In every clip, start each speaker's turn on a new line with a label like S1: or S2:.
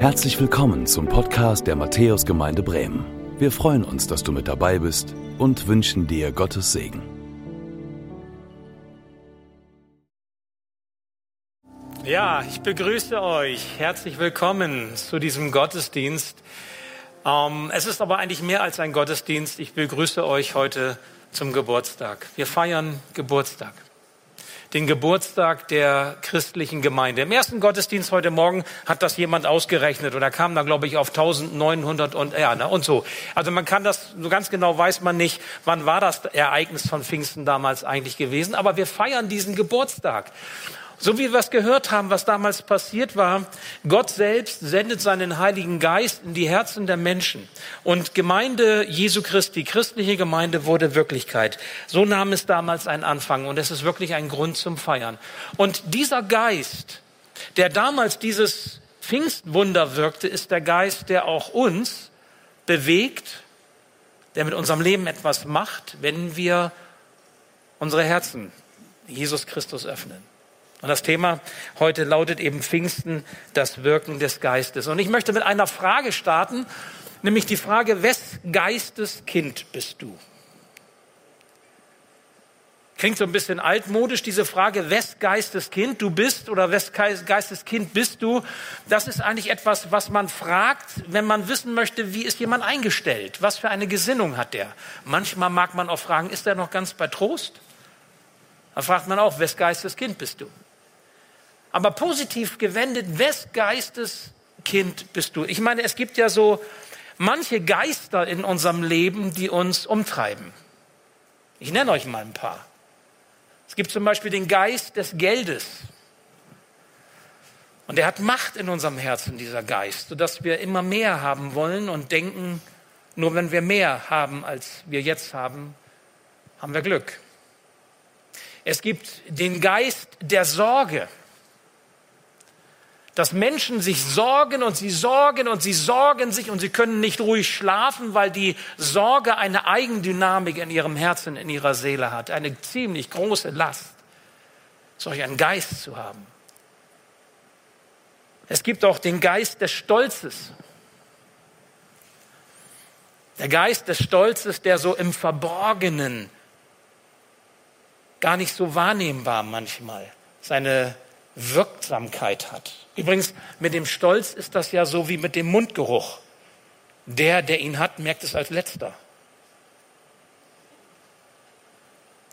S1: Herzlich willkommen zum Podcast der Matthäusgemeinde Bremen. Wir freuen uns, dass du mit dabei bist und wünschen dir Gottes Segen.
S2: Ja, ich begrüße euch. Herzlich willkommen zu diesem Gottesdienst. Ähm, es ist aber eigentlich mehr als ein Gottesdienst. Ich begrüße euch heute zum Geburtstag. Wir feiern Geburtstag den Geburtstag der christlichen Gemeinde. Im ersten Gottesdienst heute Morgen hat das jemand ausgerechnet oder kam da, glaube ich, auf 1900 und, ja, na, und so. Also man kann das, so ganz genau weiß man nicht, wann war das Ereignis von Pfingsten damals eigentlich gewesen, aber wir feiern diesen Geburtstag. So wie wir es gehört haben, was damals passiert war, Gott selbst sendet seinen Heiligen Geist in die Herzen der Menschen. Und Gemeinde Jesu Christi, christliche Gemeinde wurde Wirklichkeit. So nahm es damals einen Anfang und es ist wirklich ein Grund zum Feiern. Und dieser Geist, der damals dieses Pfingstwunder wirkte, ist der Geist, der auch uns bewegt, der mit unserem Leben etwas macht, wenn wir unsere Herzen Jesus Christus öffnen. Und das Thema heute lautet eben Pfingsten, das Wirken des Geistes. Und ich möchte mit einer Frage starten, nämlich die Frage, wes Geistes Kind bist du? Klingt so ein bisschen altmodisch, diese Frage, wes Geistes Kind du bist oder wes Geistes Kind bist du? Das ist eigentlich etwas, was man fragt, wenn man wissen möchte, wie ist jemand eingestellt? Was für eine Gesinnung hat der? Manchmal mag man auch fragen, ist er noch ganz bei Trost? Da fragt man auch, wes Geistes Kind bist du? Aber positiv gewendet, wes Geistes Kind bist du? Ich meine, es gibt ja so manche Geister in unserem Leben, die uns umtreiben. Ich nenne euch mal ein paar. Es gibt zum Beispiel den Geist des Geldes. Und er hat Macht in unserem Herzen, dieser Geist, sodass wir immer mehr haben wollen und denken, nur wenn wir mehr haben, als wir jetzt haben, haben wir Glück. Es gibt den Geist der Sorge dass Menschen sich sorgen und sie sorgen und sie sorgen sich und sie können nicht ruhig schlafen, weil die Sorge eine Eigendynamik in ihrem Herzen, in ihrer Seele hat. Eine ziemlich große Last, solch einen Geist zu haben. Es gibt auch den Geist des Stolzes. Der Geist des Stolzes, der so im Verborgenen gar nicht so wahrnehmbar manchmal seine Wirksamkeit hat. Übrigens, mit dem Stolz ist das ja so wie mit dem Mundgeruch. Der, der ihn hat, merkt es als letzter.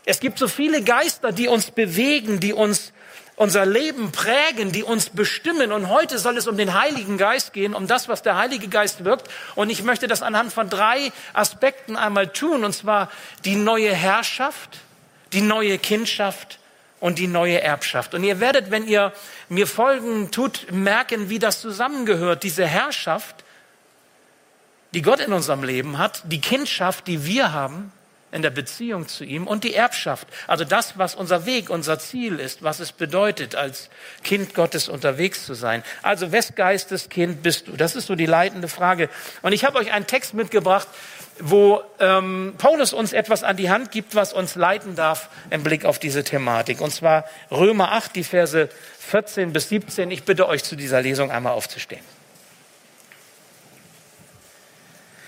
S2: Es gibt so viele Geister, die uns bewegen, die uns unser Leben prägen, die uns bestimmen. Und heute soll es um den Heiligen Geist gehen, um das, was der Heilige Geist wirkt. Und ich möchte das anhand von drei Aspekten einmal tun. Und zwar die neue Herrschaft, die neue Kindschaft und die neue Erbschaft. Und ihr werdet, wenn ihr mir folgen tut, merken, wie das zusammengehört, diese Herrschaft, die Gott in unserem Leben hat, die Kindschaft, die wir haben in der Beziehung zu ihm und die Erbschaft. Also das, was unser Weg, unser Ziel ist, was es bedeutet, als Kind Gottes unterwegs zu sein. Also wes Geistes Kind bist du? Das ist so die leitende Frage. Und ich habe euch einen Text mitgebracht, wo ähm, Paulus uns etwas an die Hand gibt, was uns leiten darf im Blick auf diese Thematik. Und zwar Römer 8, die Verse 14 bis 17. Ich bitte euch zu dieser Lesung einmal aufzustehen.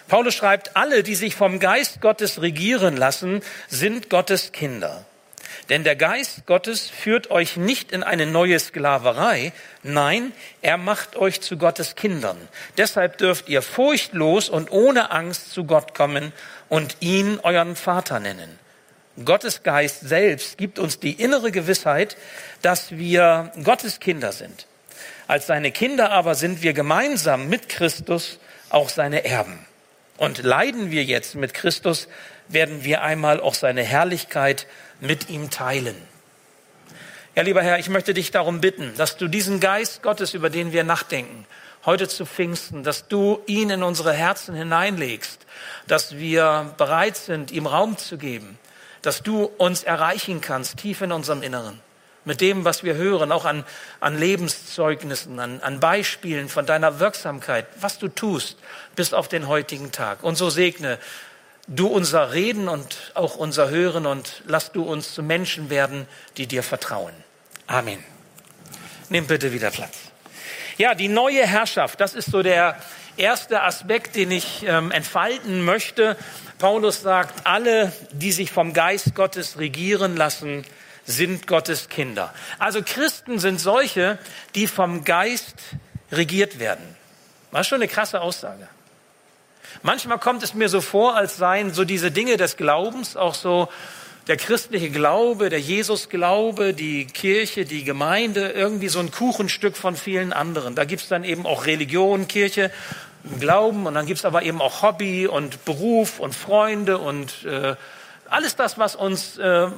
S2: Paulus schreibt, alle, die sich vom Geist Gottes regieren lassen, sind Gottes Kinder. Denn der Geist Gottes führt euch nicht in eine neue Sklaverei, nein, er macht euch zu Gottes Kindern. Deshalb dürft ihr furchtlos und ohne Angst zu Gott kommen und ihn euren Vater nennen. Gottes Geist selbst gibt uns die innere Gewissheit, dass wir Gottes Kinder sind. Als seine Kinder aber sind wir gemeinsam mit Christus auch seine Erben. Und leiden wir jetzt mit Christus, werden wir einmal auch seine Herrlichkeit mit ihm teilen. Ja, lieber Herr, ich möchte dich darum bitten, dass du diesen Geist Gottes, über den wir nachdenken, heute zu Pfingsten, dass du ihn in unsere Herzen hineinlegst, dass wir bereit sind, ihm Raum zu geben, dass du uns erreichen kannst, tief in unserem Inneren, mit dem, was wir hören, auch an, an Lebenszeugnissen, an, an Beispielen von deiner Wirksamkeit, was du tust, bis auf den heutigen Tag. Und so segne du unser Reden und auch unser Hören und lass du uns zu Menschen werden, die dir vertrauen. Amen. Nimm bitte wieder Platz. Ja, die neue Herrschaft, das ist so der erste Aspekt, den ich ähm, entfalten möchte. Paulus sagt, alle, die sich vom Geist Gottes regieren lassen, sind Gottes Kinder. Also Christen sind solche, die vom Geist regiert werden. Ist schon eine krasse Aussage. Manchmal kommt es mir so vor, als seien so diese Dinge des Glaubens auch so der christliche Glaube, der Jesusglaube, die Kirche, die Gemeinde, irgendwie so ein Kuchenstück von vielen anderen. Da gibt's dann eben auch Religion, Kirche, Glauben und dann gibt's aber eben auch Hobby und Beruf und Freunde und äh, alles das, was uns äh,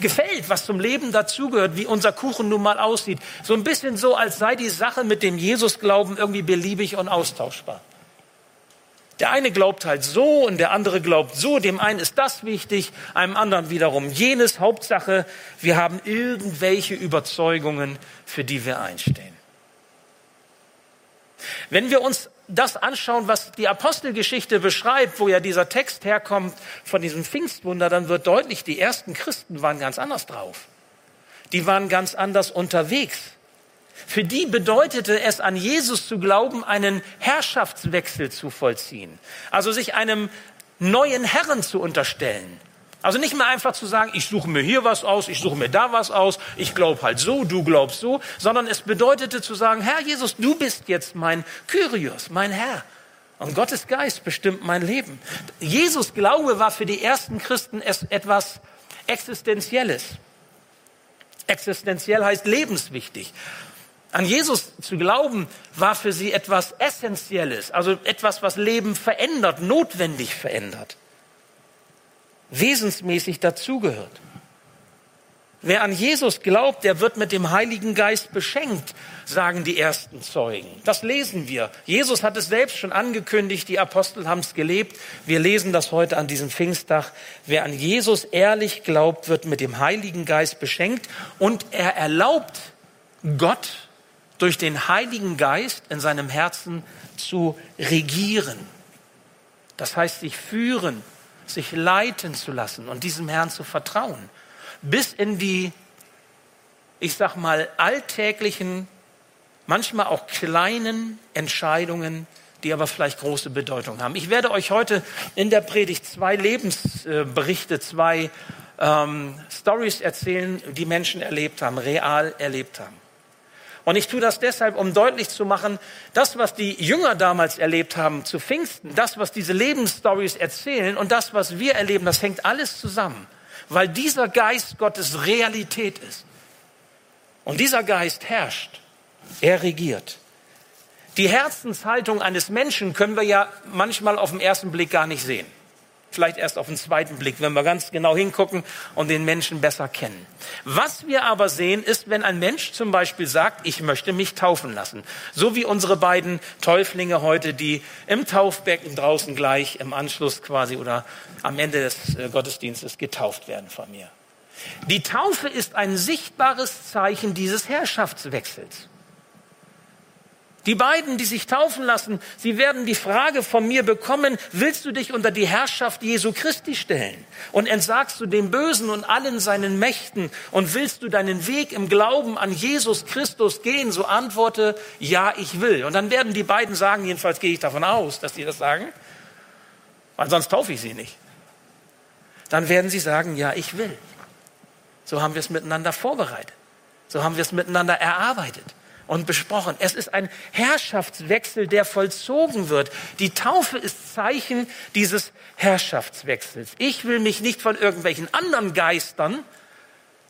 S2: gefällt, was zum Leben dazugehört, wie unser Kuchen nun mal aussieht. So ein bisschen so, als sei die Sache mit dem Jesusglauben irgendwie beliebig und austauschbar. Der eine glaubt halt so und der andere glaubt so. Dem einen ist das wichtig, einem anderen wiederum jenes. Hauptsache, wir haben irgendwelche Überzeugungen, für die wir einstehen. Wenn wir uns das anschauen, was die Apostelgeschichte beschreibt, wo ja dieser Text herkommt von diesem Pfingstwunder, dann wird deutlich, die ersten Christen waren ganz anders drauf. Die waren ganz anders unterwegs. Für die bedeutete es, an Jesus zu glauben, einen Herrschaftswechsel zu vollziehen. Also sich einem neuen Herren zu unterstellen. Also nicht mehr einfach zu sagen, ich suche mir hier was aus, ich suche mir da was aus, ich glaube halt so, du glaubst so, sondern es bedeutete zu sagen, Herr Jesus, du bist jetzt mein Kyrios, mein Herr. Und Gottes Geist bestimmt mein Leben. Jesus Glaube war für die ersten Christen etwas Existenzielles. Existenziell heißt lebenswichtig. An Jesus zu glauben war für sie etwas Essentielles, also etwas, was Leben verändert, notwendig verändert wesensmäßig dazugehört. Wer an Jesus glaubt, der wird mit dem Heiligen Geist beschenkt, sagen die ersten Zeugen. Das lesen wir. Jesus hat es selbst schon angekündigt, die Apostel haben es gelebt. Wir lesen das heute an diesem Pfingsttag. Wer an Jesus ehrlich glaubt, wird mit dem Heiligen Geist beschenkt und er erlaubt Gott durch den Heiligen Geist in seinem Herzen zu regieren. Das heißt, sich führen, sich leiten zu lassen und diesem Herrn zu vertrauen. Bis in die, ich sag mal, alltäglichen, manchmal auch kleinen Entscheidungen, die aber vielleicht große Bedeutung haben. Ich werde euch heute in der Predigt zwei Lebensberichte, zwei ähm, Stories erzählen, die Menschen erlebt haben, real erlebt haben. Und ich tue das deshalb, um deutlich zu machen, das, was die Jünger damals erlebt haben zu Pfingsten, das, was diese Lebensstories erzählen und das, was wir erleben, das hängt alles zusammen, weil dieser Geist Gottes Realität ist. Und dieser Geist herrscht, er regiert. Die Herzenshaltung eines Menschen können wir ja manchmal auf den ersten Blick gar nicht sehen vielleicht erst auf den zweiten Blick, wenn wir ganz genau hingucken und den Menschen besser kennen. Was wir aber sehen, ist, wenn ein Mensch zum Beispiel sagt, ich möchte mich taufen lassen. So wie unsere beiden Täuflinge heute, die im Taufbecken draußen gleich im Anschluss quasi oder am Ende des äh, Gottesdienstes getauft werden von mir. Die Taufe ist ein sichtbares Zeichen dieses Herrschaftswechsels. Die beiden, die sich taufen lassen, sie werden die Frage von mir bekommen, willst du dich unter die Herrschaft Jesu Christi stellen? Und entsagst du dem Bösen und allen seinen Mächten und willst du deinen Weg im Glauben an Jesus Christus gehen? So antworte, ja, ich will. Und dann werden die beiden sagen, jedenfalls gehe ich davon aus, dass die das sagen, weil sonst taufe ich sie nicht. Dann werden sie sagen, ja, ich will. So haben wir es miteinander vorbereitet. So haben wir es miteinander erarbeitet und besprochen. Es ist ein Herrschaftswechsel, der vollzogen wird. Die Taufe ist Zeichen dieses Herrschaftswechsels. Ich will mich nicht von irgendwelchen anderen Geistern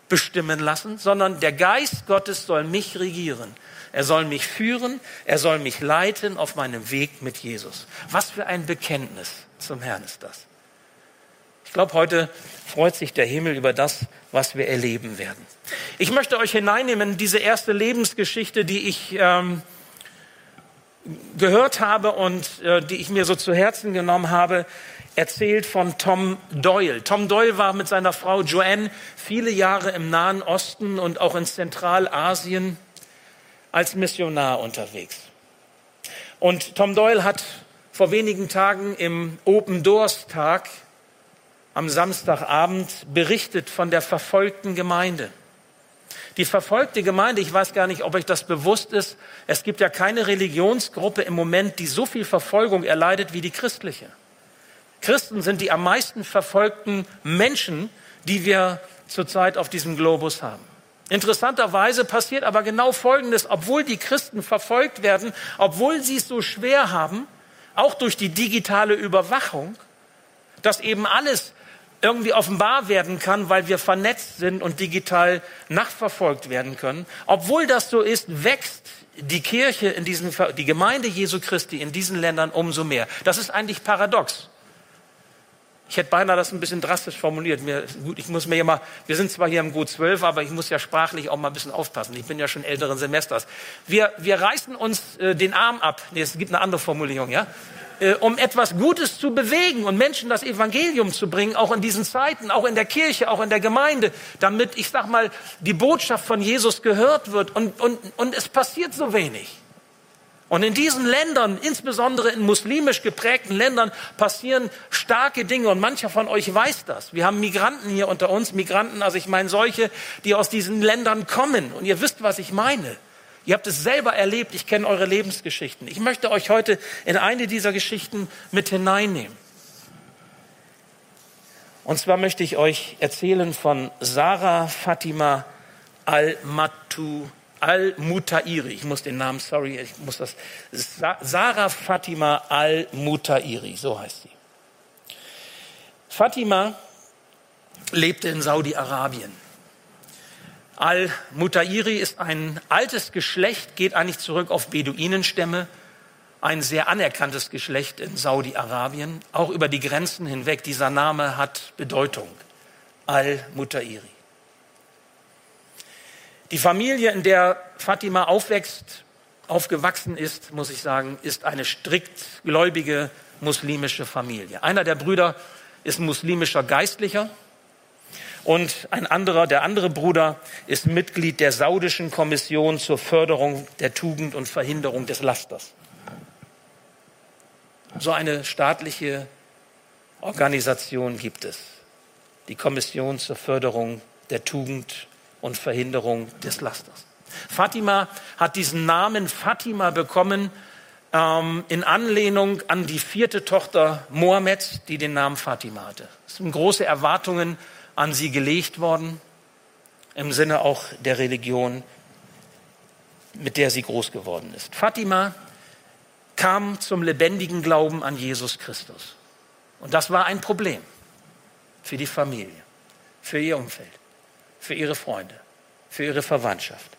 S2: bestimmen lassen, sondern der Geist Gottes soll mich regieren. Er soll mich führen, er soll mich leiten auf meinem Weg mit Jesus. Was für ein Bekenntnis zum Herrn ist das. Ich glaube, heute freut sich der Himmel über das, was wir erleben werden. Ich möchte euch hineinnehmen in diese erste Lebensgeschichte, die ich ähm, gehört habe und äh, die ich mir so zu Herzen genommen habe, erzählt von Tom Doyle. Tom Doyle war mit seiner Frau Joanne viele Jahre im Nahen Osten und auch in Zentralasien als Missionar unterwegs. Und Tom Doyle hat vor wenigen Tagen im Open Doors Tag am Samstagabend berichtet von der verfolgten Gemeinde. Die verfolgte Gemeinde, ich weiß gar nicht, ob euch das bewusst ist, es gibt ja keine Religionsgruppe im Moment, die so viel Verfolgung erleidet wie die christliche. Christen sind die am meisten verfolgten Menschen, die wir zurzeit auf diesem Globus haben. Interessanterweise passiert aber genau Folgendes, obwohl die Christen verfolgt werden, obwohl sie es so schwer haben, auch durch die digitale Überwachung, dass eben alles irgendwie offenbar werden kann, weil wir vernetzt sind und digital nachverfolgt werden können. Obwohl das so ist, wächst die Kirche in diesen, die Gemeinde Jesu Christi in diesen Ländern umso mehr. Das ist eigentlich paradox. Ich hätte beinahe das ein bisschen drastisch formuliert. Mir, gut, ich muss mir ja mal, wir sind zwar hier im Gut 12, aber ich muss ja sprachlich auch mal ein bisschen aufpassen. Ich bin ja schon älteren Semesters. Wir, wir reißen uns äh, den Arm ab. Nee, es gibt eine andere Formulierung, ja? Äh, um etwas Gutes zu bewegen und Menschen das Evangelium zu bringen, auch in diesen Zeiten, auch in der Kirche, auch in der Gemeinde, damit, ich sag mal, die Botschaft von Jesus gehört wird und, und, und es passiert so wenig. Und in diesen Ländern, insbesondere in muslimisch geprägten Ländern, passieren starke Dinge. Und mancher von euch weiß das. Wir haben Migranten hier unter uns, Migranten, also ich meine solche, die aus diesen Ländern kommen. Und ihr wisst, was ich meine. Ihr habt es selber erlebt, ich kenne eure Lebensgeschichten. Ich möchte euch heute in eine dieser Geschichten mit hineinnehmen. Und zwar möchte ich euch erzählen von Sarah Fatima al-Matu al-Mutairi. Ich muss den Namen, sorry, ich muss das. Sarah Fatima al-Mutairi, so heißt sie. Fatima lebte in Saudi-Arabien. Al-Mutairi ist ein altes Geschlecht, geht eigentlich zurück auf Beduinenstämme, ein sehr anerkanntes Geschlecht in Saudi-Arabien, auch über die Grenzen hinweg. Dieser Name hat Bedeutung. Al-Mutairi. Die Familie, in der Fatima aufwächst, aufgewachsen ist, muss ich sagen, ist eine strikt gläubige muslimische Familie. Einer der Brüder ist muslimischer Geistlicher und ein anderer, der andere Bruder, ist Mitglied der saudischen Kommission zur Förderung der Tugend und Verhinderung des Lasters. So eine staatliche Organisation gibt es. Die Kommission zur Förderung der Tugend und Verhinderung des Lasters. Fatima hat diesen Namen Fatima bekommen ähm, in Anlehnung an die vierte Tochter Mohammeds, die den Namen Fatima hatte. Es sind große Erwartungen an sie gelegt worden, im Sinne auch der Religion, mit der sie groß geworden ist. Fatima kam zum lebendigen Glauben an Jesus Christus. Und das war ein Problem für die Familie, für ihr Umfeld, für ihre Freunde, für ihre Verwandtschaft.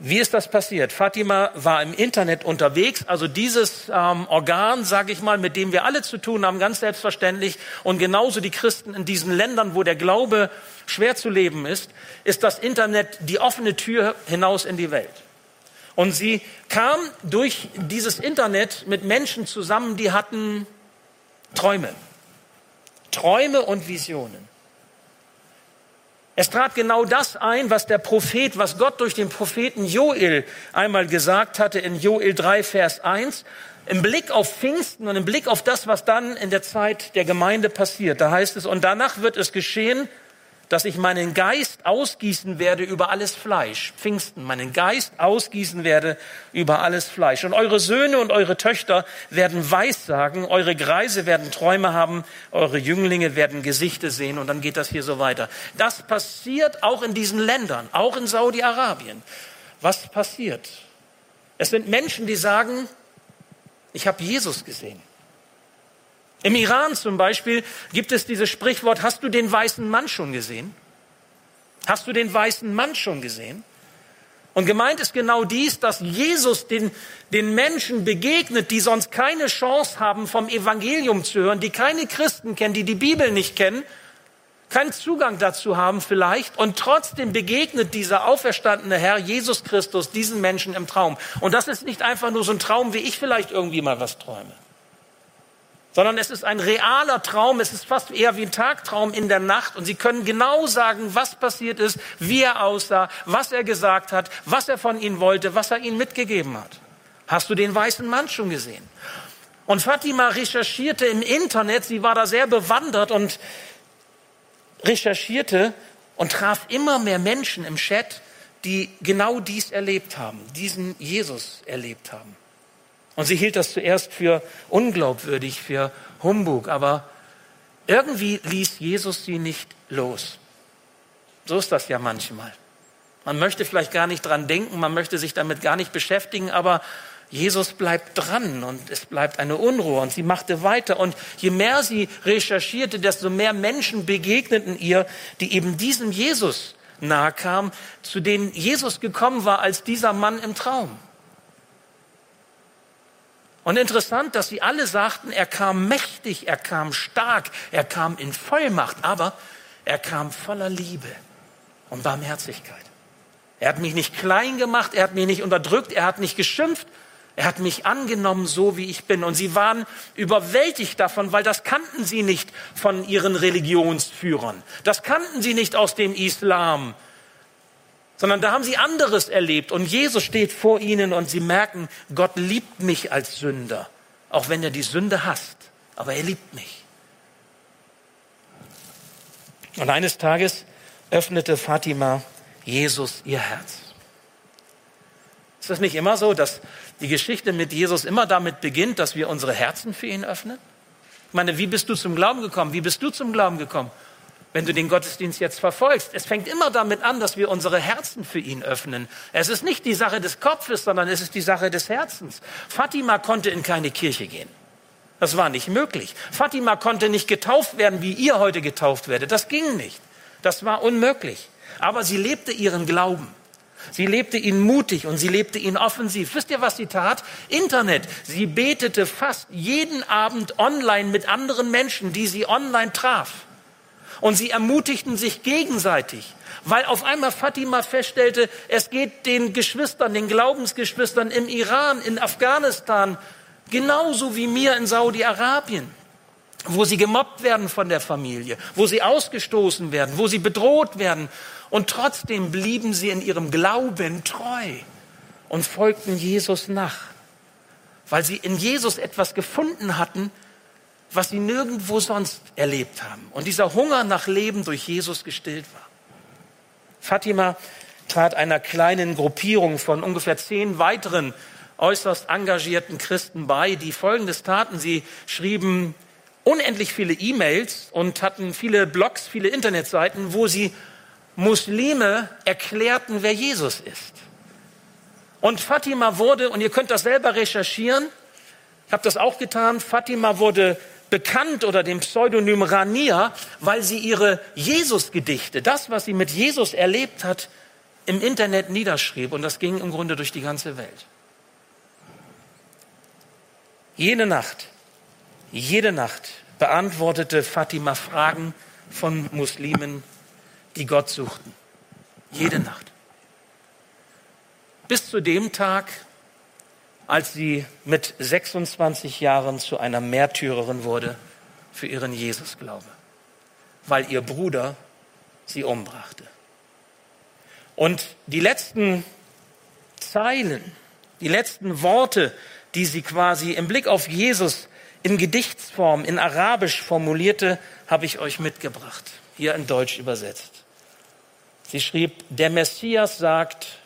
S2: Wie ist das passiert? Fatima war im Internet unterwegs, also dieses ähm, Organ, sage ich mal, mit dem wir alle zu tun haben, ganz selbstverständlich. Und genauso die Christen in diesen Ländern, wo der Glaube schwer zu leben ist, ist das Internet die offene Tür hinaus in die Welt. Und sie kam durch dieses Internet mit Menschen zusammen, die hatten Träume. Träume und Visionen. Es trat genau das ein, was der Prophet, was Gott durch den Propheten Joel einmal gesagt hatte in Joel 3, Vers 1. Im Blick auf Pfingsten und im Blick auf das, was dann in der Zeit der Gemeinde passiert. Da heißt es, und danach wird es geschehen, dass ich meinen Geist ausgießen werde über alles Fleisch. Pfingsten, meinen Geist ausgießen werde über alles Fleisch. Und eure Söhne und eure Töchter werden Weissagen, eure Greise werden Träume haben, eure Jünglinge werden Gesichter sehen. Und dann geht das hier so weiter. Das passiert auch in diesen Ländern, auch in Saudi-Arabien. Was passiert? Es sind Menschen, die sagen, ich habe Jesus gesehen. Im Iran zum Beispiel gibt es dieses Sprichwort, hast du den weißen Mann schon gesehen? Hast du den weißen Mann schon gesehen? Und gemeint ist genau dies, dass Jesus den, den Menschen begegnet, die sonst keine Chance haben, vom Evangelium zu hören, die keine Christen kennen, die die Bibel nicht kennen, keinen Zugang dazu haben vielleicht. Und trotzdem begegnet dieser auferstandene Herr Jesus Christus diesen Menschen im Traum. Und das ist nicht einfach nur so ein Traum, wie ich vielleicht irgendwie mal was träume sondern es ist ein realer Traum, es ist fast eher wie ein Tagtraum in der Nacht und Sie können genau sagen, was passiert ist, wie er aussah, was er gesagt hat, was er von Ihnen wollte, was er Ihnen mitgegeben hat. Hast du den weißen Mann schon gesehen? Und Fatima recherchierte im Internet, sie war da sehr bewandert und recherchierte und traf immer mehr Menschen im Chat, die genau dies erlebt haben, diesen Jesus erlebt haben. Und sie hielt das zuerst für unglaubwürdig, für Humbug, aber irgendwie ließ Jesus sie nicht los. So ist das ja manchmal. Man möchte vielleicht gar nicht dran denken, man möchte sich damit gar nicht beschäftigen, aber Jesus bleibt dran und es bleibt eine Unruhe und sie machte weiter. Und je mehr sie recherchierte, desto mehr Menschen begegneten ihr, die eben diesem Jesus nahe kamen, zu denen Jesus gekommen war als dieser Mann im Traum. Und interessant, dass sie alle sagten, er kam mächtig, er kam stark, er kam in Vollmacht, aber er kam voller Liebe und Barmherzigkeit. Er hat mich nicht klein gemacht, er hat mich nicht unterdrückt, er hat nicht geschimpft, er hat mich angenommen, so wie ich bin. Und sie waren überwältigt davon, weil das kannten sie nicht von ihren Religionsführern. Das kannten sie nicht aus dem Islam sondern da haben sie anderes erlebt. Und Jesus steht vor ihnen und sie merken, Gott liebt mich als Sünder, auch wenn er die Sünde hasst, aber er liebt mich. Und eines Tages öffnete Fatima Jesus ihr Herz. Ist das nicht immer so, dass die Geschichte mit Jesus immer damit beginnt, dass wir unsere Herzen für ihn öffnen? Ich meine, wie bist du zum Glauben gekommen? Wie bist du zum Glauben gekommen? Wenn du den Gottesdienst jetzt verfolgst. Es fängt immer damit an, dass wir unsere Herzen für ihn öffnen. Es ist nicht die Sache des Kopfes, sondern es ist die Sache des Herzens. Fatima konnte in keine Kirche gehen. Das war nicht möglich. Fatima konnte nicht getauft werden, wie ihr heute getauft werdet. Das ging nicht. Das war unmöglich. Aber sie lebte ihren Glauben. Sie lebte ihn mutig und sie lebte ihn offensiv. Wisst ihr, was sie tat? Internet. Sie betete fast jeden Abend online mit anderen Menschen, die sie online traf. Und sie ermutigten sich gegenseitig, weil auf einmal Fatima feststellte, es geht den Geschwistern, den Glaubensgeschwistern im Iran, in Afghanistan, genauso wie mir in Saudi-Arabien, wo sie gemobbt werden von der Familie, wo sie ausgestoßen werden, wo sie bedroht werden. Und trotzdem blieben sie in ihrem Glauben treu und folgten Jesus nach, weil sie in Jesus etwas gefunden hatten, was sie nirgendwo sonst erlebt haben. Und dieser Hunger nach Leben durch Jesus gestillt war. Fatima trat einer kleinen Gruppierung von ungefähr zehn weiteren äußerst engagierten Christen bei, die Folgendes taten. Sie schrieben unendlich viele E-Mails und hatten viele Blogs, viele Internetseiten, wo sie Muslime erklärten, wer Jesus ist. Und Fatima wurde, und ihr könnt das selber recherchieren, ich habe das auch getan, Fatima wurde bekannt oder dem Pseudonym Rania, weil sie ihre Jesus-Gedichte, das, was sie mit Jesus erlebt hat, im Internet niederschrieb. Und das ging im Grunde durch die ganze Welt. Jede Nacht, jede Nacht beantwortete Fatima Fragen von Muslimen, die Gott suchten. Jede Nacht. Bis zu dem Tag, als sie mit 26 Jahren zu einer Märtyrerin wurde für ihren Jesusglaube, weil ihr Bruder sie umbrachte. Und die letzten Zeilen, die letzten Worte, die sie quasi im Blick auf Jesus in Gedichtsform, in Arabisch formulierte, habe ich euch mitgebracht, hier in Deutsch übersetzt. Sie schrieb, der Messias sagt,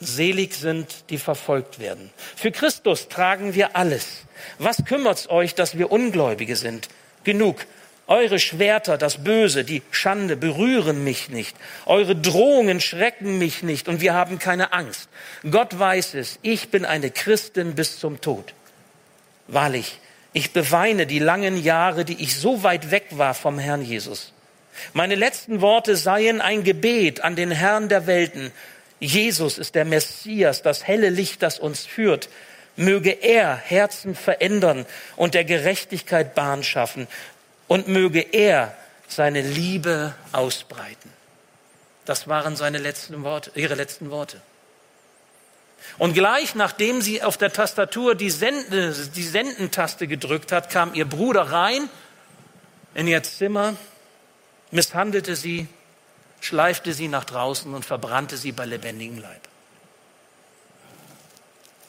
S2: Selig sind, die verfolgt werden. Für Christus tragen wir alles. Was kümmert's euch, dass wir Ungläubige sind? Genug. Eure Schwerter, das Böse, die Schande berühren mich nicht. Eure Drohungen schrecken mich nicht und wir haben keine Angst. Gott weiß es. Ich bin eine Christin bis zum Tod. Wahrlich, ich beweine die langen Jahre, die ich so weit weg war vom Herrn Jesus. Meine letzten Worte seien ein Gebet an den Herrn der Welten Jesus ist der Messias, das helle Licht, das uns führt. Möge er Herzen verändern und der Gerechtigkeit Bahn schaffen und möge er seine Liebe ausbreiten. Das waren seine letzten Worte, ihre letzten Worte. Und gleich nachdem sie auf der Tastatur die, Sende, die Sendentaste gedrückt hat, kam ihr Bruder rein in ihr Zimmer, misshandelte sie, schleifte sie nach draußen und verbrannte sie bei lebendigem Leib.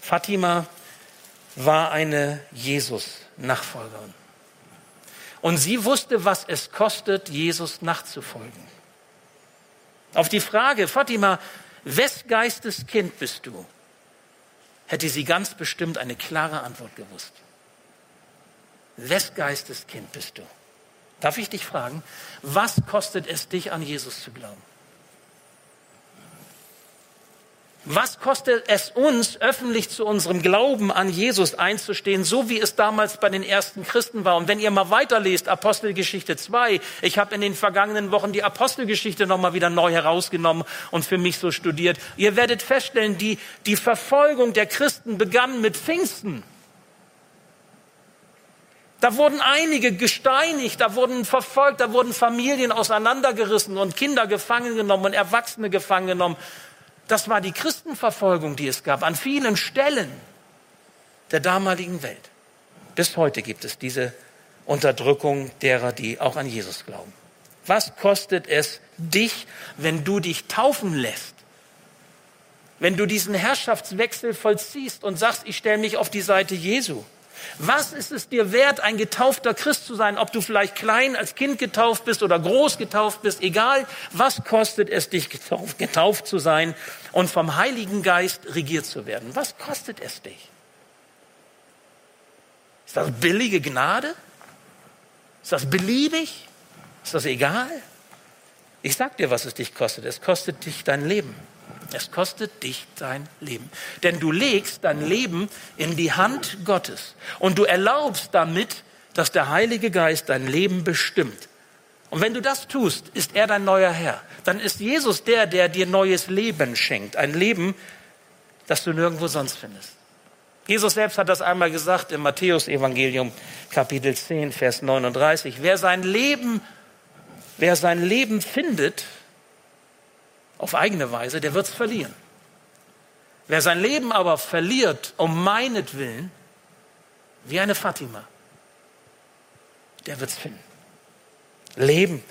S2: Fatima war eine Jesus-Nachfolgerin. Und sie wusste, was es kostet, Jesus nachzufolgen. Auf die Frage, Fatima, wes Geistes Kind bist du? Hätte sie ganz bestimmt eine klare Antwort gewusst. Wes Geistes Kind bist du? Darf ich dich fragen, was kostet es dich, an Jesus zu glauben? Was kostet es uns, öffentlich zu unserem Glauben an Jesus einzustehen, so wie es damals bei den ersten Christen war? Und wenn ihr mal weiterlest, Apostelgeschichte 2, ich habe in den vergangenen Wochen die Apostelgeschichte nochmal wieder neu herausgenommen und für mich so studiert. Ihr werdet feststellen, die, die Verfolgung der Christen begann mit Pfingsten. Da wurden einige gesteinigt, da wurden verfolgt, da wurden Familien auseinandergerissen und Kinder gefangen genommen und Erwachsene gefangen genommen. Das war die Christenverfolgung, die es gab, an vielen Stellen der damaligen Welt. Bis heute gibt es diese Unterdrückung derer, die auch an Jesus glauben. Was kostet es dich, wenn du dich taufen lässt? Wenn du diesen Herrschaftswechsel vollziehst und sagst, ich stelle mich auf die Seite Jesu? Was ist es dir wert, ein getaufter Christ zu sein, ob du vielleicht klein als Kind getauft bist oder groß getauft bist, egal, was kostet es dich getauft, getauft zu sein und vom Heiligen Geist regiert zu werden? Was kostet es dich? Ist das billige Gnade? Ist das beliebig? Ist das egal? Ich sag dir, was es dich kostet. Es kostet dich dein Leben. Es kostet dich dein Leben. Denn du legst dein Leben in die Hand Gottes und du erlaubst damit, dass der Heilige Geist dein Leben bestimmt. Und wenn du das tust, ist er dein neuer Herr. Dann ist Jesus der, der dir neues Leben schenkt. Ein Leben, das du nirgendwo sonst findest. Jesus selbst hat das einmal gesagt im Matthäus-Evangelium, Kapitel 10, Vers 39. Wer sein Leben, wer sein Leben findet, auf eigene Weise, der wird es verlieren. Wer sein Leben aber verliert um meinetwillen, wie eine Fatima, der wird es finden. Leben,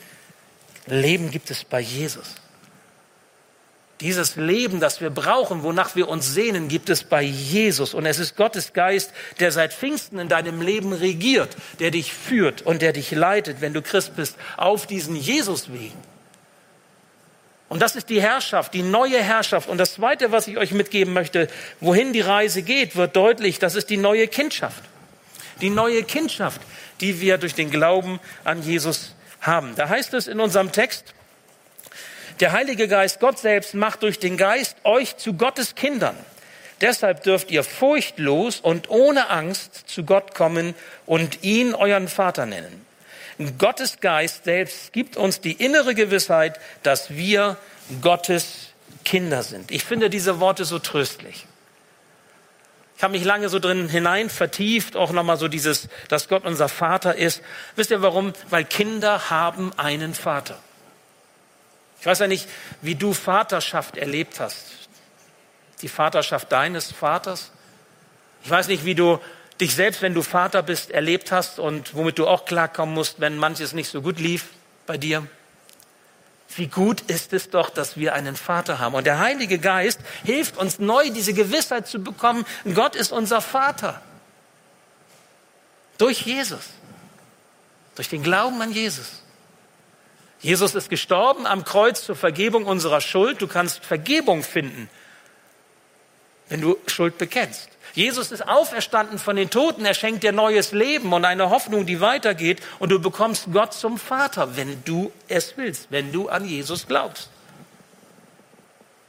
S2: Leben gibt es bei Jesus. Dieses Leben, das wir brauchen, wonach wir uns sehnen, gibt es bei Jesus. Und es ist Gottes Geist, der seit Pfingsten in deinem Leben regiert, der dich führt und der dich leitet, wenn du Christ bist, auf diesen Jesus-Wegen. Und das ist die Herrschaft, die neue Herrschaft. Und das Zweite, was ich euch mitgeben möchte, wohin die Reise geht, wird deutlich, das ist die neue Kindschaft. Die neue Kindschaft, die wir durch den Glauben an Jesus haben. Da heißt es in unserem Text, der Heilige Geist, Gott selbst, macht durch den Geist euch zu Gottes Kindern. Deshalb dürft ihr furchtlos und ohne Angst zu Gott kommen und ihn euren Vater nennen. Gottes Geist selbst gibt uns die innere Gewissheit, dass wir Gottes Kinder sind. Ich finde diese Worte so tröstlich. Ich habe mich lange so drin hinein vertieft, auch nochmal so dieses, dass Gott unser Vater ist. Wisst ihr warum? Weil Kinder haben einen Vater. Ich weiß ja nicht, wie du Vaterschaft erlebt hast. Die Vaterschaft deines Vaters. Ich weiß nicht, wie du dich selbst, wenn du Vater bist, erlebt hast und womit du auch klarkommen musst, wenn manches nicht so gut lief bei dir. Wie gut ist es doch, dass wir einen Vater haben. Und der Heilige Geist hilft uns neu, diese Gewissheit zu bekommen, Gott ist unser Vater. Durch Jesus. Durch den Glauben an Jesus. Jesus ist gestorben am Kreuz zur Vergebung unserer Schuld. Du kannst Vergebung finden, wenn du Schuld bekennst. Jesus ist auferstanden von den Toten, er schenkt dir neues Leben und eine Hoffnung, die weitergeht und du bekommst Gott zum Vater, wenn du es willst, wenn du an Jesus glaubst.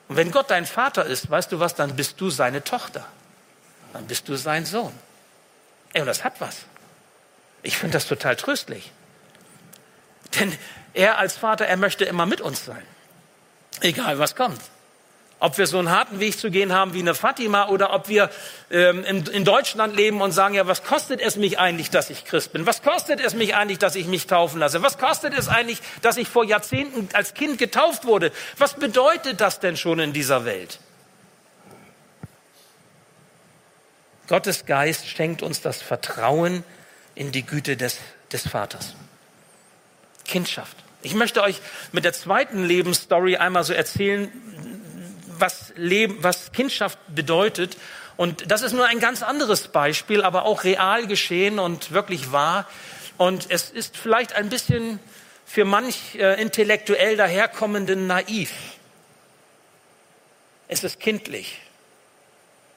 S2: Und wenn Gott dein Vater ist, weißt du was, dann bist du seine Tochter. Dann bist du sein Sohn. Ey, und das hat was. Ich finde das total tröstlich. Denn er als Vater, er möchte immer mit uns sein. Egal was kommt. Ob wir so einen harten Weg zu gehen haben wie eine Fatima oder ob wir ähm, in, in, Deutschland leben und sagen, ja, was kostet es mich eigentlich, dass ich Christ bin? Was kostet es mich eigentlich, dass ich mich taufen lasse? Was kostet es eigentlich, dass ich vor Jahrzehnten als Kind getauft wurde? Was bedeutet das denn schon in dieser Welt? Gottes Geist schenkt uns das Vertrauen in die Güte des, des Vaters. Kindschaft. Ich möchte euch mit der zweiten Lebensstory einmal so erzählen, was, Leben, was Kindschaft bedeutet. Und das ist nur ein ganz anderes Beispiel, aber auch real geschehen und wirklich wahr. Und es ist vielleicht ein bisschen für manch äh, intellektuell daherkommenden naiv. Es ist kindlich,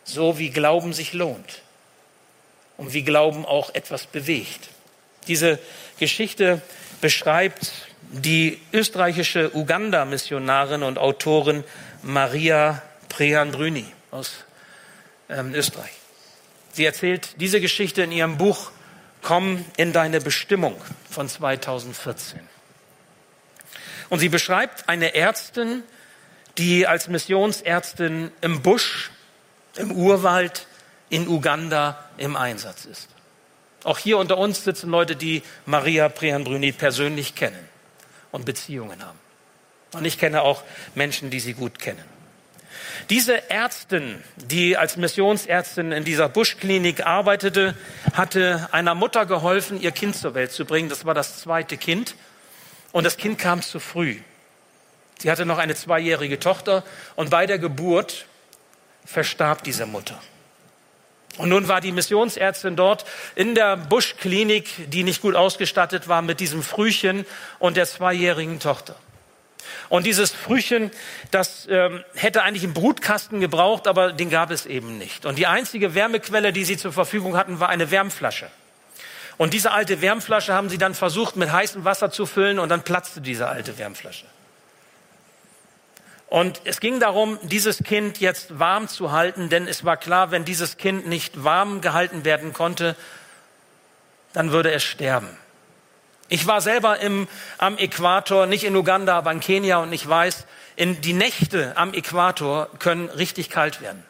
S2: so wie Glauben sich lohnt und wie Glauben auch etwas bewegt. Diese Geschichte beschreibt die österreichische Uganda-Missionarin und Autorin Maria Prehan-Brüni aus ähm, Österreich. Sie erzählt diese Geschichte in ihrem Buch Komm in deine Bestimmung von 2014. Und sie beschreibt eine Ärztin, die als Missionsärztin im Busch, im Urwald, in Uganda im Einsatz ist. Auch hier unter uns sitzen Leute, die Maria Prehan-Bruni persönlich kennen und Beziehungen haben. Und ich kenne auch Menschen, die sie gut kennen. Diese Ärztin, die als Missionsärztin in dieser Buschklinik arbeitete, hatte einer Mutter geholfen, ihr Kind zur Welt zu bringen. Das war das zweite Kind. Und das Kind kam zu früh. Sie hatte noch eine zweijährige Tochter und bei der Geburt verstarb diese Mutter. Und nun war die Missionsärztin dort in der Buschklinik, die nicht gut ausgestattet war, mit diesem Frühchen und der zweijährigen Tochter. Und dieses Frühchen, das ähm, hätte eigentlich einen Brutkasten gebraucht, aber den gab es eben nicht. Und die einzige Wärmequelle, die sie zur Verfügung hatten, war eine Wärmflasche. Und diese alte Wärmflasche haben sie dann versucht, mit heißem Wasser zu füllen und dann platzte diese alte Wärmflasche. Und es ging darum, dieses Kind jetzt warm zu halten, denn es war klar, wenn dieses Kind nicht warm gehalten werden konnte, dann würde es sterben. Ich war selber im, am Äquator, nicht in Uganda, aber in Kenia und ich weiß, in die Nächte am Äquator können richtig kalt werden.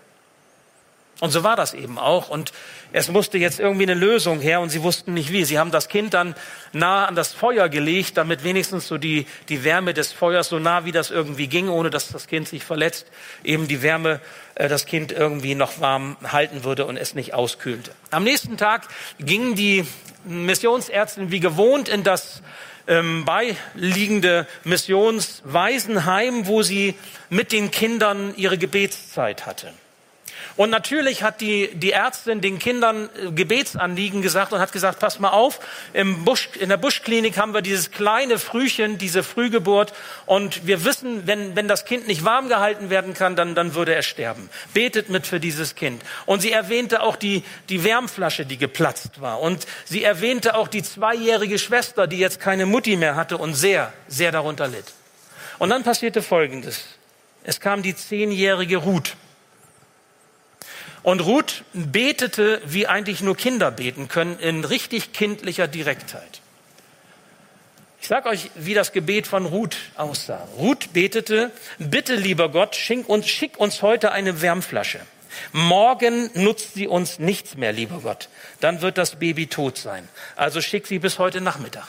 S2: Und so war das eben auch. Und es musste jetzt irgendwie eine Lösung her und sie wussten nicht wie. Sie haben das Kind dann nah an das Feuer gelegt, damit wenigstens so die, die Wärme des Feuers so nah wie das irgendwie ging, ohne dass das Kind sich verletzt, eben die Wärme äh, das Kind irgendwie noch warm halten würde und es nicht auskühlte. Am nächsten Tag gingen die Missionsärztin wie gewohnt in das ähm, beiliegende Missionswaisenheim, wo sie mit den Kindern ihre Gebetszeit hatte. Und natürlich hat die, die Ärztin den Kindern äh, Gebetsanliegen gesagt und hat gesagt, pass mal auf, im Busch, in der Buschklinik haben wir dieses kleine Frühchen, diese Frühgeburt und wir wissen, wenn, wenn das Kind nicht warm gehalten werden kann, dann, dann würde er sterben. Betet mit für dieses Kind. Und sie erwähnte auch die, die Wärmflasche, die geplatzt war. Und sie erwähnte auch die zweijährige Schwester, die jetzt keine Mutti mehr hatte und sehr, sehr darunter litt. Und dann passierte Folgendes. Es kam die zehnjährige Ruth. Und Ruth betete, wie eigentlich nur Kinder beten können, in richtig kindlicher Direktheit. Ich sage euch, wie das Gebet von Ruth aussah. Ruth betete, bitte lieber Gott, schick uns, schick uns heute eine Wärmflasche. Morgen nutzt sie uns nichts mehr, lieber Gott. Dann wird das Baby tot sein. Also schick sie bis heute Nachmittag.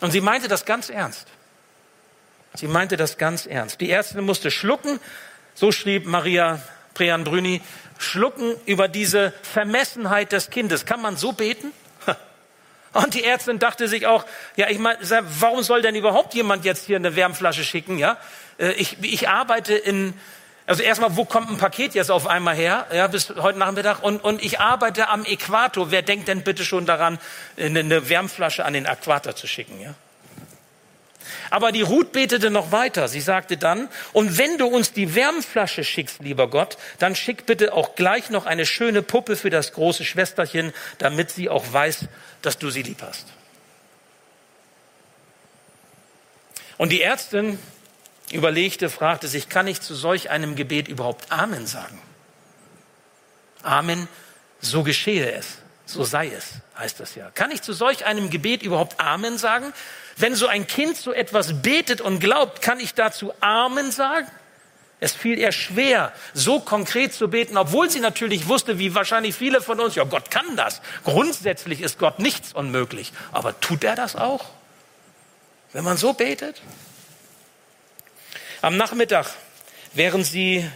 S2: Und sie meinte das ganz ernst. Sie meinte das ganz ernst. Die Ärztin musste schlucken. So schrieb Maria Prean Brüni, schlucken über diese Vermessenheit des Kindes. Kann man so beten? Und die Ärztin dachte sich auch, ja, ich meine, warum soll denn überhaupt jemand jetzt hier eine Wärmflasche schicken? Ja, äh, ich, ich arbeite in, also erstmal, wo kommt ein Paket jetzt auf einmal her? Ja, bis heute Nachmittag. Und, und ich arbeite am Äquator. Wer denkt denn bitte schon daran, eine Wärmflasche an den Äquator zu schicken? Ja? Aber die Ruth betete noch weiter. Sie sagte dann, und wenn du uns die Wärmflasche schickst, lieber Gott, dann schick bitte auch gleich noch eine schöne Puppe für das große Schwesterchen, damit sie auch weiß, dass du sie lieb hast. Und die Ärztin überlegte, fragte sich, kann ich zu solch einem Gebet überhaupt Amen sagen? Amen, so geschehe es, so sei es, heißt das ja. Kann ich zu solch einem Gebet überhaupt Amen sagen? Wenn so ein Kind so etwas betet und glaubt, kann ich dazu Amen sagen? Es fiel ihr schwer, so konkret zu beten, obwohl sie natürlich wusste, wie wahrscheinlich viele von uns, ja, Gott kann das. Grundsätzlich ist Gott nichts unmöglich. Aber tut er das auch? Wenn man so betet? Am Nachmittag, während sie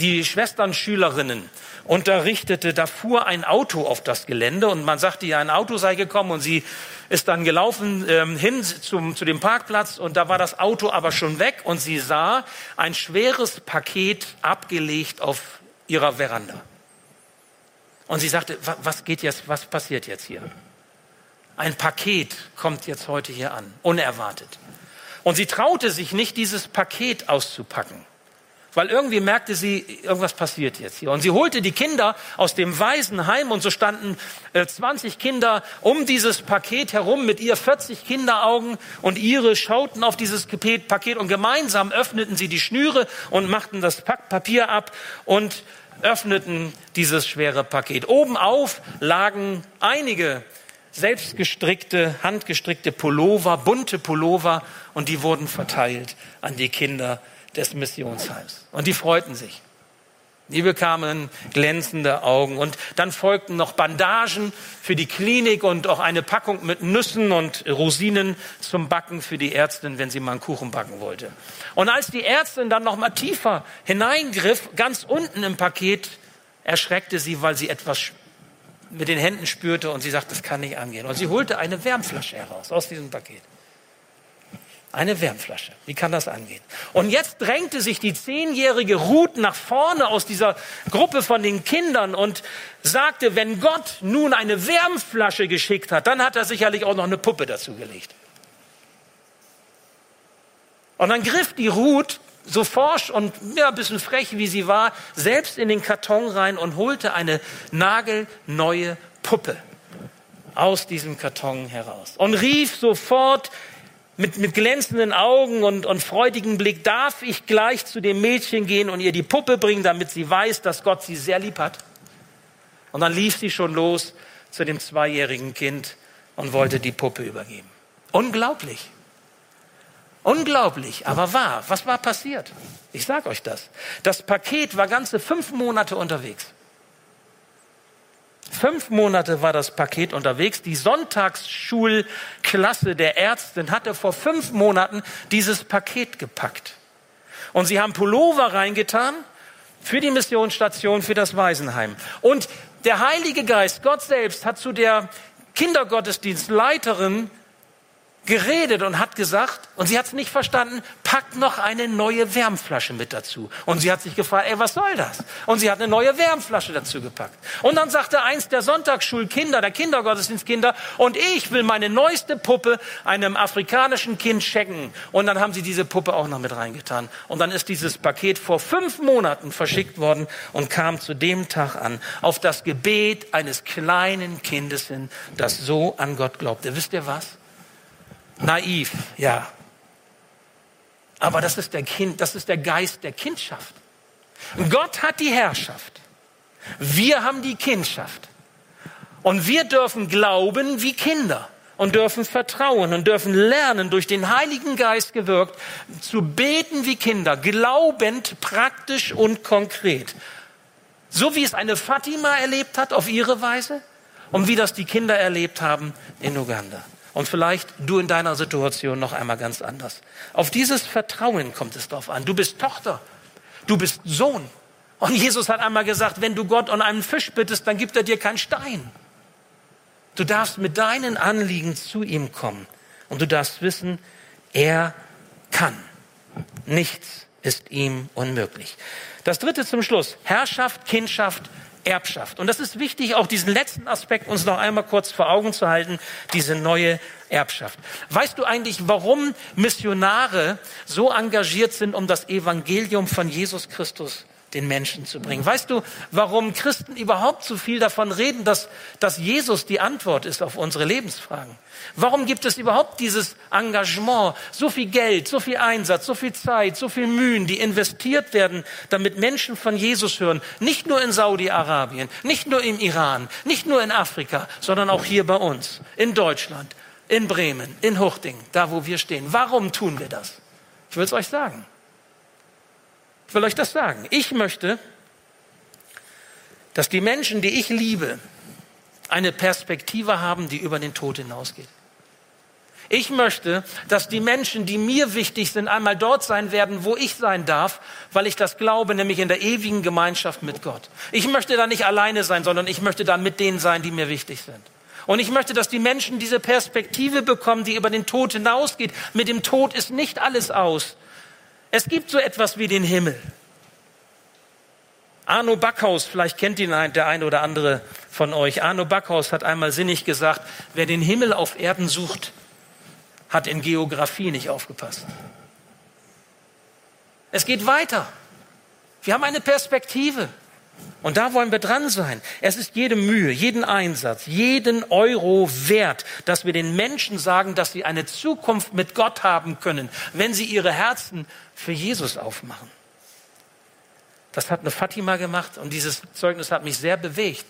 S2: die Schwesternschülerinnen unterrichtete, da fuhr ein Auto auf das Gelände und man sagte ja, ein Auto sei gekommen und sie ist dann gelaufen ähm, hin zum, zu dem Parkplatz und da war das Auto aber schon weg und sie sah ein schweres Paket abgelegt auf ihrer Veranda. Und sie sagte, was geht jetzt, was passiert jetzt hier? Ein Paket kommt jetzt heute hier an, unerwartet. Und sie traute sich nicht, dieses Paket auszupacken. Weil irgendwie merkte sie, irgendwas passiert jetzt hier. Und sie holte die Kinder aus dem Waisenheim und so standen äh, 20 Kinder um dieses Paket herum mit ihr 40 Kinderaugen und ihre schauten auf dieses Paket und gemeinsam öffneten sie die Schnüre und machten das Papier ab und öffneten dieses schwere Paket. Oben auf lagen einige selbstgestrickte, handgestrickte Pullover, bunte Pullover und die wurden verteilt an die Kinder des Missionsheims. Und die freuten sich. Die bekamen glänzende Augen. Und dann folgten noch Bandagen für die Klinik und auch eine Packung mit Nüssen und Rosinen zum Backen für die Ärztin, wenn sie mal einen Kuchen backen wollte. Und als die Ärztin dann noch mal tiefer hineingriff, ganz unten im Paket, erschreckte sie, weil sie etwas mit den Händen spürte und sie sagte, das kann nicht angehen. Und sie holte eine Wärmflasche heraus aus diesem Paket. Eine Wärmflasche. Wie kann das angehen? Und jetzt drängte sich die zehnjährige Ruth nach vorne aus dieser Gruppe von den Kindern und sagte, wenn Gott nun eine Wärmflasche geschickt hat, dann hat er sicherlich auch noch eine Puppe dazu gelegt. Und dann griff die Ruth so forsch und ja, ein bisschen frech wie sie war, selbst in den Karton rein und holte eine nagelneue Puppe aus diesem Karton heraus und rief sofort mit, mit glänzenden Augen und, und freudigem Blick, darf ich gleich zu dem Mädchen gehen und ihr die Puppe bringen, damit sie weiß, dass Gott sie sehr lieb hat? Und dann lief sie schon los zu dem zweijährigen Kind und wollte die Puppe übergeben. Unglaublich. Unglaublich, aber wahr. Was war passiert? Ich sage euch das. Das Paket war ganze fünf Monate unterwegs. Fünf Monate war das Paket unterwegs. Die Sonntagsschulklasse der Ärztin hatte vor fünf Monaten dieses Paket gepackt. Und sie haben Pullover reingetan für die Missionsstation, für das Waisenheim. Und der Heilige Geist, Gott selbst, hat zu der Kindergottesdienstleiterin geredet und hat gesagt, und sie hat es nicht verstanden, packt noch eine neue Wärmflasche mit dazu. Und sie hat sich gefragt, ey, was soll das? Und sie hat eine neue Wärmflasche dazu gepackt. Und dann sagte eins der Sonntagsschulkinder, der Kindergottesdienstkinder, und ich will meine neueste Puppe einem afrikanischen Kind schenken. Und dann haben sie diese Puppe auch noch mit reingetan. Und dann ist dieses Paket vor fünf Monaten verschickt worden und kam zu dem Tag an, auf das Gebet eines kleinen Kindes hin, das so an Gott glaubte. Wisst ihr was? Naiv, ja. Aber das ist der Kind, das ist der Geist der Kindschaft. Gott hat die Herrschaft. Wir haben die Kindschaft. Und wir dürfen glauben wie Kinder und dürfen vertrauen und dürfen lernen, durch den Heiligen Geist gewirkt, zu beten wie Kinder, glaubend, praktisch und konkret. So wie es eine Fatima erlebt hat auf ihre Weise und wie das die Kinder erlebt haben in Uganda. Und vielleicht du in deiner Situation noch einmal ganz anders. Auf dieses Vertrauen kommt es drauf an. Du bist Tochter. Du bist Sohn. Und Jesus hat einmal gesagt, wenn du Gott um einen Fisch bittest, dann gibt er dir keinen Stein. Du darfst mit deinen Anliegen zu ihm kommen. Und du darfst wissen, er kann. Nichts ist ihm unmöglich. Das dritte zum Schluss. Herrschaft, Kindschaft, Erbschaft. Und das ist wichtig, auch diesen letzten Aspekt uns noch einmal kurz vor Augen zu halten, diese neue Erbschaft. Weißt du eigentlich, warum Missionare so engagiert sind, um das Evangelium von Jesus Christus den Menschen zu bringen. Weißt du, warum Christen überhaupt so viel davon reden, dass, dass Jesus die Antwort ist auf unsere Lebensfragen? Warum gibt es überhaupt dieses Engagement, so viel Geld, so viel Einsatz, so viel Zeit, so viel Mühen, die investiert werden, damit Menschen von Jesus hören? Nicht nur in Saudi-Arabien, nicht nur im Iran, nicht nur in Afrika, sondern auch hier bei uns, in Deutschland, in Bremen, in Huchting, da wo wir stehen. Warum tun wir das? Ich will es euch sagen. Ich will euch das sagen. Ich möchte, dass die Menschen, die ich liebe, eine Perspektive haben, die über den Tod hinausgeht. Ich möchte, dass die Menschen, die mir wichtig sind, einmal dort sein werden, wo ich sein darf, weil ich das glaube, nämlich in der ewigen Gemeinschaft mit Gott. Ich möchte da nicht alleine sein, sondern ich möchte da mit denen sein, die mir wichtig sind. Und ich möchte, dass die Menschen diese Perspektive bekommen, die über den Tod hinausgeht. Mit dem Tod ist nicht alles aus. Es gibt so etwas wie den Himmel. Arno Backhaus, vielleicht kennt ihn der eine oder andere von euch. Arno Backhaus hat einmal sinnig gesagt, wer den Himmel auf Erden sucht, hat in Geografie nicht aufgepasst. Es geht weiter. Wir haben eine Perspektive. Und da wollen wir dran sein. Es ist jede Mühe, jeden Einsatz, jeden Euro wert, dass wir den Menschen sagen, dass sie eine Zukunft mit Gott haben können, wenn sie ihre Herzen für Jesus aufmachen. Das hat eine Fatima gemacht und dieses Zeugnis hat mich sehr bewegt.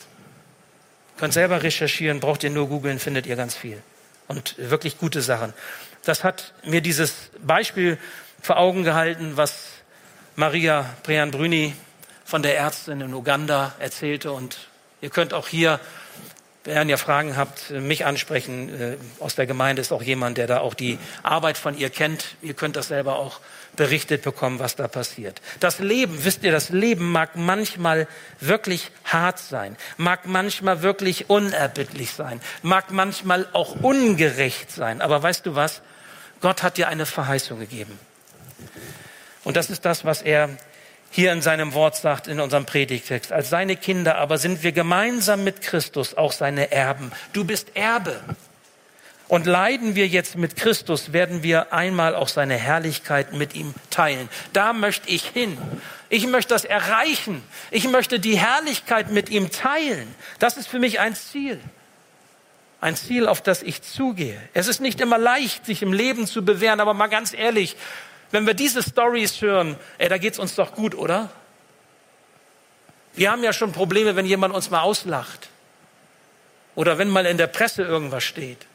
S2: Ihr könnt selber recherchieren, braucht ihr nur googeln, findet ihr ganz viel. Und wirklich gute Sachen. Das hat mir dieses Beispiel vor Augen gehalten, was Maria Brian Brüni von der Ärztin in Uganda erzählte. Und ihr könnt auch hier, wenn ihr Fragen habt, mich ansprechen. Äh, aus der Gemeinde ist auch jemand, der da auch die Arbeit von ihr kennt. Ihr könnt das selber auch berichtet bekommen, was da passiert. Das Leben, wisst ihr, das Leben mag manchmal wirklich hart sein, mag manchmal wirklich unerbittlich sein, mag manchmal auch ungerecht sein. Aber weißt du was? Gott hat dir eine Verheißung gegeben. Und das ist das, was er hier in seinem Wort sagt, in unserem Predigtext. Als seine Kinder aber sind wir gemeinsam mit Christus auch seine Erben. Du bist Erbe. Und leiden wir jetzt mit Christus, werden wir einmal auch seine Herrlichkeit mit ihm teilen. Da möchte ich hin. Ich möchte das erreichen. Ich möchte die Herrlichkeit mit ihm teilen. Das ist für mich ein Ziel. Ein Ziel, auf das ich zugehe. Es ist nicht immer leicht, sich im Leben zu bewähren, aber mal ganz ehrlich, wenn wir diese Stories hören, ey, da geht's uns doch gut, oder? Wir haben ja schon Probleme, wenn jemand uns mal auslacht. Oder wenn mal in der Presse irgendwas steht.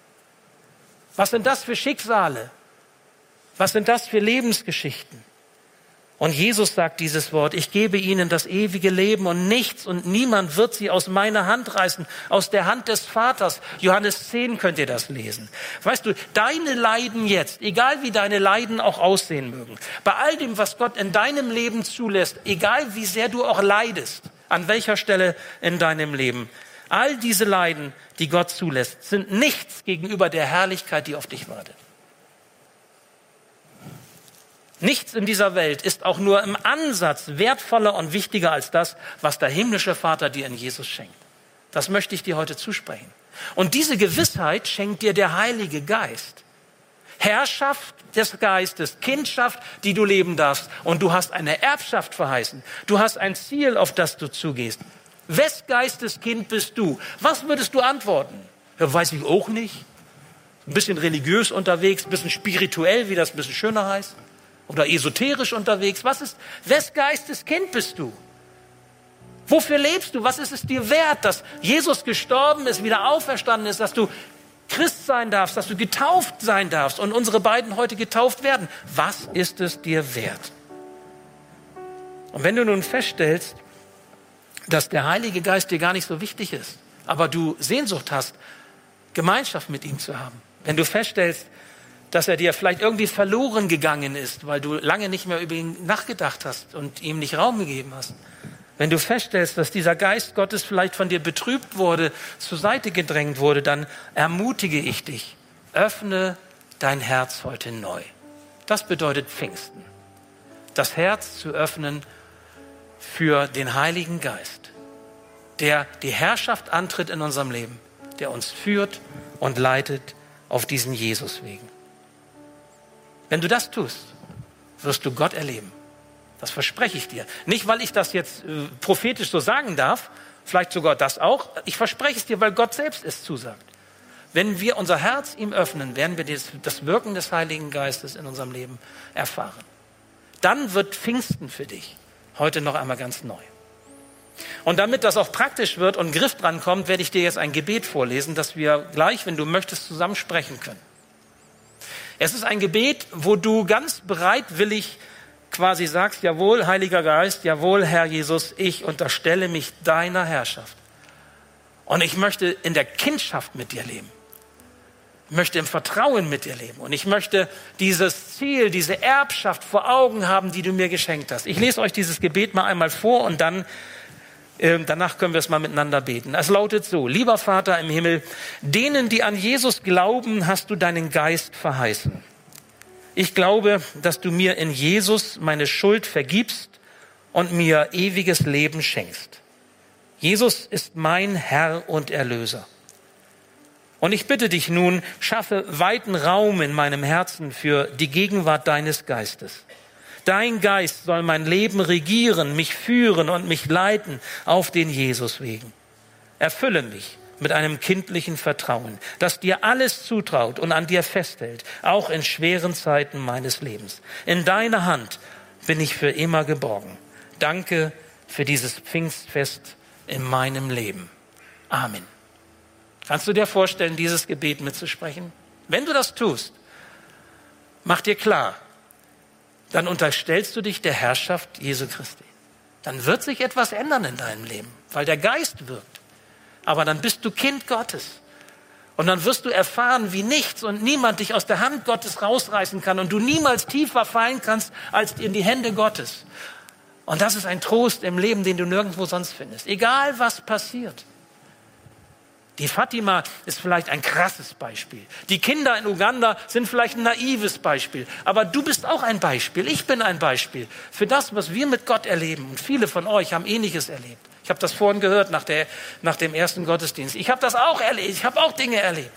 S2: Was sind das für Schicksale? Was sind das für Lebensgeschichten? Und Jesus sagt dieses Wort, ich gebe ihnen das ewige Leben und nichts und niemand wird sie aus meiner Hand reißen, aus der Hand des Vaters. Johannes 10 könnt ihr das lesen. Weißt du, deine Leiden jetzt, egal wie deine Leiden auch aussehen mögen, bei all dem, was Gott in deinem Leben zulässt, egal wie sehr du auch leidest, an welcher Stelle in deinem Leben, all diese Leiden, die Gott zulässt, sind nichts gegenüber der Herrlichkeit, die auf dich wartet. Nichts in dieser Welt ist auch nur im Ansatz wertvoller und wichtiger als das, was der himmlische Vater dir in Jesus schenkt. Das möchte ich dir heute zusprechen. Und diese Gewissheit schenkt dir der Heilige Geist. Herrschaft des Geistes, Kindschaft, die du leben darfst. Und du hast eine Erbschaft verheißen. Du hast ein Ziel, auf das du zugehst. Wes Geistes Kind bist du? Was würdest du antworten? Ja, weiß ich auch nicht. Ein bisschen religiös unterwegs, ein bisschen spirituell, wie das ein bisschen schöner heißt oder esoterisch unterwegs? Was ist, wes Geistes Kind bist du? Wofür lebst du? Was ist es dir wert, dass Jesus gestorben ist, wieder auferstanden ist, dass du Christ sein darfst, dass du getauft sein darfst und unsere beiden heute getauft werden? Was ist es dir wert? Und wenn du nun feststellst, dass der Heilige Geist dir gar nicht so wichtig ist, aber du Sehnsucht hast, Gemeinschaft mit ihm zu haben, wenn du feststellst, dass er dir vielleicht irgendwie verloren gegangen ist, weil du lange nicht mehr über ihn nachgedacht hast und ihm nicht Raum gegeben hast. Wenn du feststellst, dass dieser Geist Gottes vielleicht von dir betrübt wurde, zur Seite gedrängt wurde, dann ermutige ich dich, öffne dein Herz heute neu. Das bedeutet Pfingsten. Das Herz zu öffnen für den Heiligen Geist, der die Herrschaft antritt in unserem Leben, der uns führt und leitet auf diesen Jesuswegen. Wenn du das tust, wirst du Gott erleben. Das verspreche ich dir. Nicht, weil ich das jetzt äh, prophetisch so sagen darf, vielleicht sogar das auch. Ich verspreche es dir, weil Gott selbst es zusagt. Wenn wir unser Herz ihm öffnen, werden wir das, Wirken des Heiligen Geistes in unserem Leben erfahren. Dann wird Pfingsten für dich heute noch einmal ganz neu. Und damit das auch praktisch wird und Griff dran kommt, werde ich dir jetzt ein Gebet vorlesen, das wir gleich, wenn du möchtest, zusammen sprechen können. Es ist ein Gebet, wo du ganz bereitwillig quasi sagst, jawohl, Heiliger Geist, jawohl, Herr Jesus, ich unterstelle mich deiner Herrschaft. Und ich möchte in der Kindschaft mit dir leben. Ich möchte im Vertrauen mit dir leben. Und ich möchte dieses Ziel, diese Erbschaft vor Augen haben, die du mir geschenkt hast. Ich lese euch dieses Gebet mal einmal vor und dann danach können wir es mal miteinander beten. Es lautet so, lieber Vater im Himmel, denen, die an Jesus glauben, hast du deinen Geist verheißen. Ich glaube, dass du mir in Jesus meine Schuld vergibst und mir ewiges Leben schenkst. Jesus ist mein Herr und Erlöser. Und ich bitte dich nun, schaffe weiten Raum in meinem Herzen für die Gegenwart deines Geistes. Dein Geist soll mein Leben regieren, mich führen und mich leiten auf den Jesus wegen. Erfülle mich mit einem kindlichen Vertrauen, das dir alles zutraut und an dir festhält, auch in schweren Zeiten meines Lebens. In deiner Hand bin ich für immer geborgen. Danke für dieses Pfingstfest in meinem Leben. Amen. Kannst du dir vorstellen, dieses Gebet mitzusprechen? Wenn du das tust, mach dir klar, dann unterstellst du dich der Herrschaft Jesu Christi. Dann wird sich etwas ändern in deinem Leben, weil der Geist wirkt. Aber dann bist du Kind Gottes. Und dann wirst du erfahren, wie nichts und niemand dich aus der Hand Gottes rausreißen kann und du niemals tiefer fallen kannst als in die Hände Gottes. Und das ist ein Trost im Leben, den du nirgendwo sonst findest. Egal was passiert. Die Fatima ist vielleicht ein krasses Beispiel. Die Kinder in Uganda sind vielleicht ein naives Beispiel. Aber du bist auch ein Beispiel. Ich bin ein Beispiel für das, was wir mit Gott erleben. Und viele von euch haben Ähnliches erlebt. Ich habe das vorhin gehört nach, der, nach dem ersten Gottesdienst. Ich habe das auch erlebt. Ich habe auch Dinge erlebt.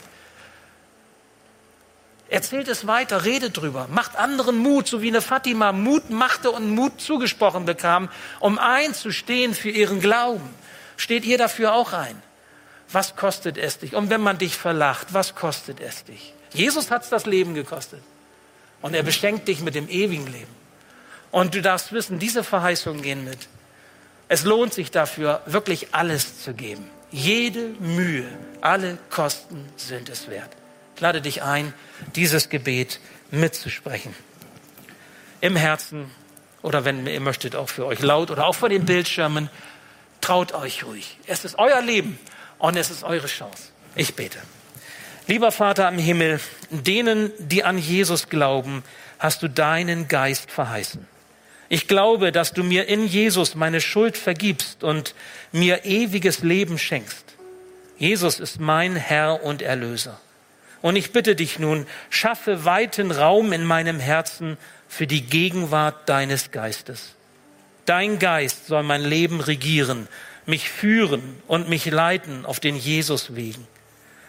S2: Erzählt es weiter, redet drüber, macht anderen Mut, so wie eine Fatima Mut machte und Mut zugesprochen bekam, um einzustehen für ihren Glauben. Steht ihr dafür auch ein? Was kostet es dich? Und wenn man dich verlacht, was kostet es dich? Jesus hat es das Leben gekostet. Und er beschenkt dich mit dem ewigen Leben. Und du darfst wissen, diese Verheißungen gehen mit. Es lohnt sich dafür, wirklich alles zu geben. Jede Mühe, alle Kosten sind es wert. Ich lade dich ein, dieses Gebet mitzusprechen. Im Herzen oder wenn ihr möchtet, auch für euch laut oder auch vor den Bildschirmen. Traut euch ruhig. Es ist euer Leben und es ist eure Chance. Ich bete. Lieber Vater am Himmel, denen, die an Jesus glauben, hast du deinen Geist verheißen. Ich glaube, dass du mir in Jesus meine Schuld vergibst und mir ewiges Leben schenkst. Jesus ist mein Herr und Erlöser. Und ich bitte dich nun, schaffe weiten Raum in meinem Herzen für die Gegenwart deines Geistes. Dein Geist soll mein Leben regieren, mich führen und mich leiten auf den Jesus wegen.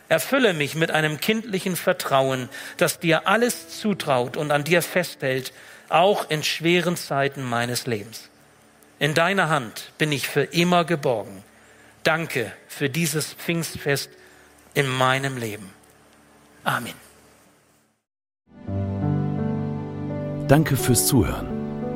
S2: Erfülle mich mit einem kindlichen Vertrauen, das dir alles zutraut und an dir festhält, auch in schweren Zeiten meines Lebens. In deiner Hand bin ich für immer geborgen. Danke für dieses Pfingstfest in meinem Leben. Amen.
S1: Danke fürs Zuhören.